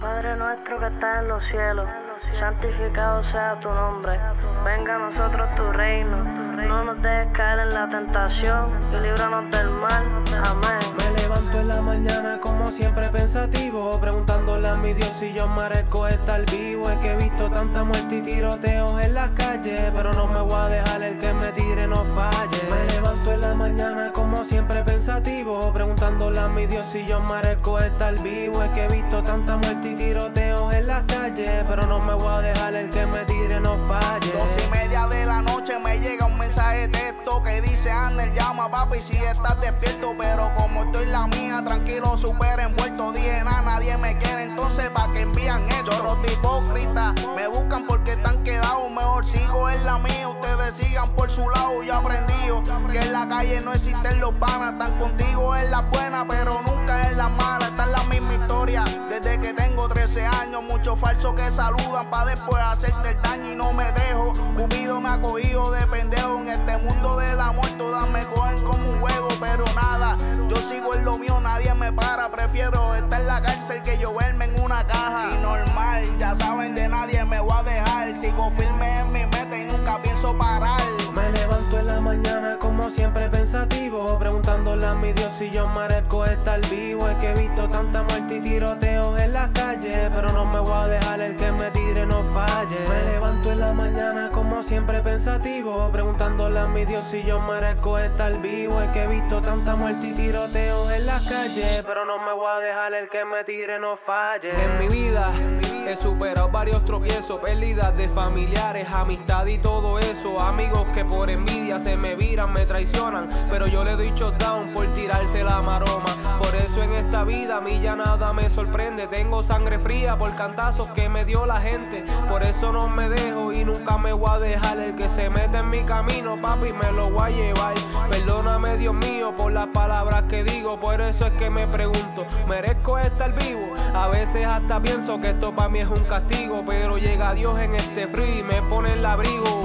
Padre nuestro que estás en los cielos, santificado sea tu nombre. Venga a nosotros tu reino. No nos dejes caer en la tentación y líbranos del mal. Amén. Me levanto en la mañana como siempre pensativo, preguntándole a mi Dios si yo merezco estar vivo. Es que he visto tanta muerte y tiroteos en las calles, pero no me voy a dejar el que me tire no falle. Me levanto en la mañana como siempre pensativo, preguntándole mi Dios si yo merezco estar vivo. Es que he visto tanta muerte y tiroteos en las calles, pero no me voy a dejar el que me tire no falle. Dos y media de la noche me llega un mensaje de texto que dice Ander, llama papi si estás despierto, pero como estoy la mía, tranquilo, super envuelto, dije nada, nadie me quiere, entonces pa' que envían esto, los hipócritas, me buscan sigan por su lado, yo aprendido que en la calle no existen los panas, están contigo en las buenas, pero nunca en las malas, esta es la misma historia, desde que tengo 13 años, muchos falsos que saludan pa' después hacerte el daño y no me dejo, Cupido me ha cogido de pendejo en este mundo del amor, todas me cogen como un juego, pero nada, yo sigo en lo mío, nadie me para, prefiero estar en la cárcel que yo verme en una caja. Si yo merezco estar vivo. Es que he visto tanta muerte y tiroteos en las calles, pero no me voy a dejar el que me tire no falle. Me levanto en la mañana como siempre pensativo, preguntándole a mi Dios si yo merezco estar vivo. Es que he visto tanta muerte y tiroteos en las calles, pero no me voy a dejar el que me tire no falle. En mi vida he superado varios tropiezos, pérdidas de familiares, amistad y todo eso. Amigos que por envidia se me viran, me traicionan, pero yo le doy down por Por eso en esta vida a mí ya nada me sorprende. Tengo sangre fría por cantazos que me dio la gente. Por eso no me dejo y nunca me voy a dejar. El que se mete en mi camino, papi, me lo voy a llevar. Perdóname, Dios mío, por las palabras que digo. Por eso es que me pregunto, ¿merezco estar vivo? A veces hasta pienso que esto para mí es un castigo. Pero llega Dios en este frío y me pone el abrigo.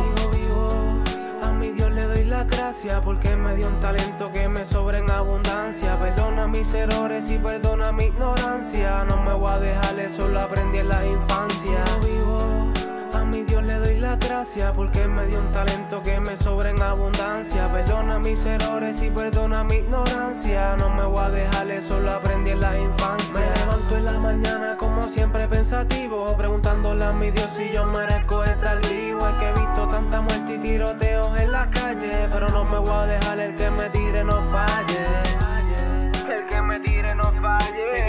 Porque me dio un talento que me sobra en abundancia. Perdona mis errores y perdona mi ignorancia. No me voy a dejar, eso lo aprendí en la infancia. Vivo, a mi Dios le doy la gracia porque me dio un talento que me sobra en abundancia. Perdona mis errores y perdona mi ignorancia. No me voy a dejar, eso lo aprendí en la infancia. Me levanto en la mañana como siempre pensativo, preguntándole a mi Dios si yo merezco pero no me voy a dejar el que me tire no falle. El que me tire no falle.